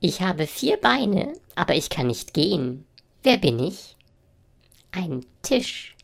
Ich habe vier Beine, aber ich kann nicht gehen. Wer bin ich? Ein Tisch.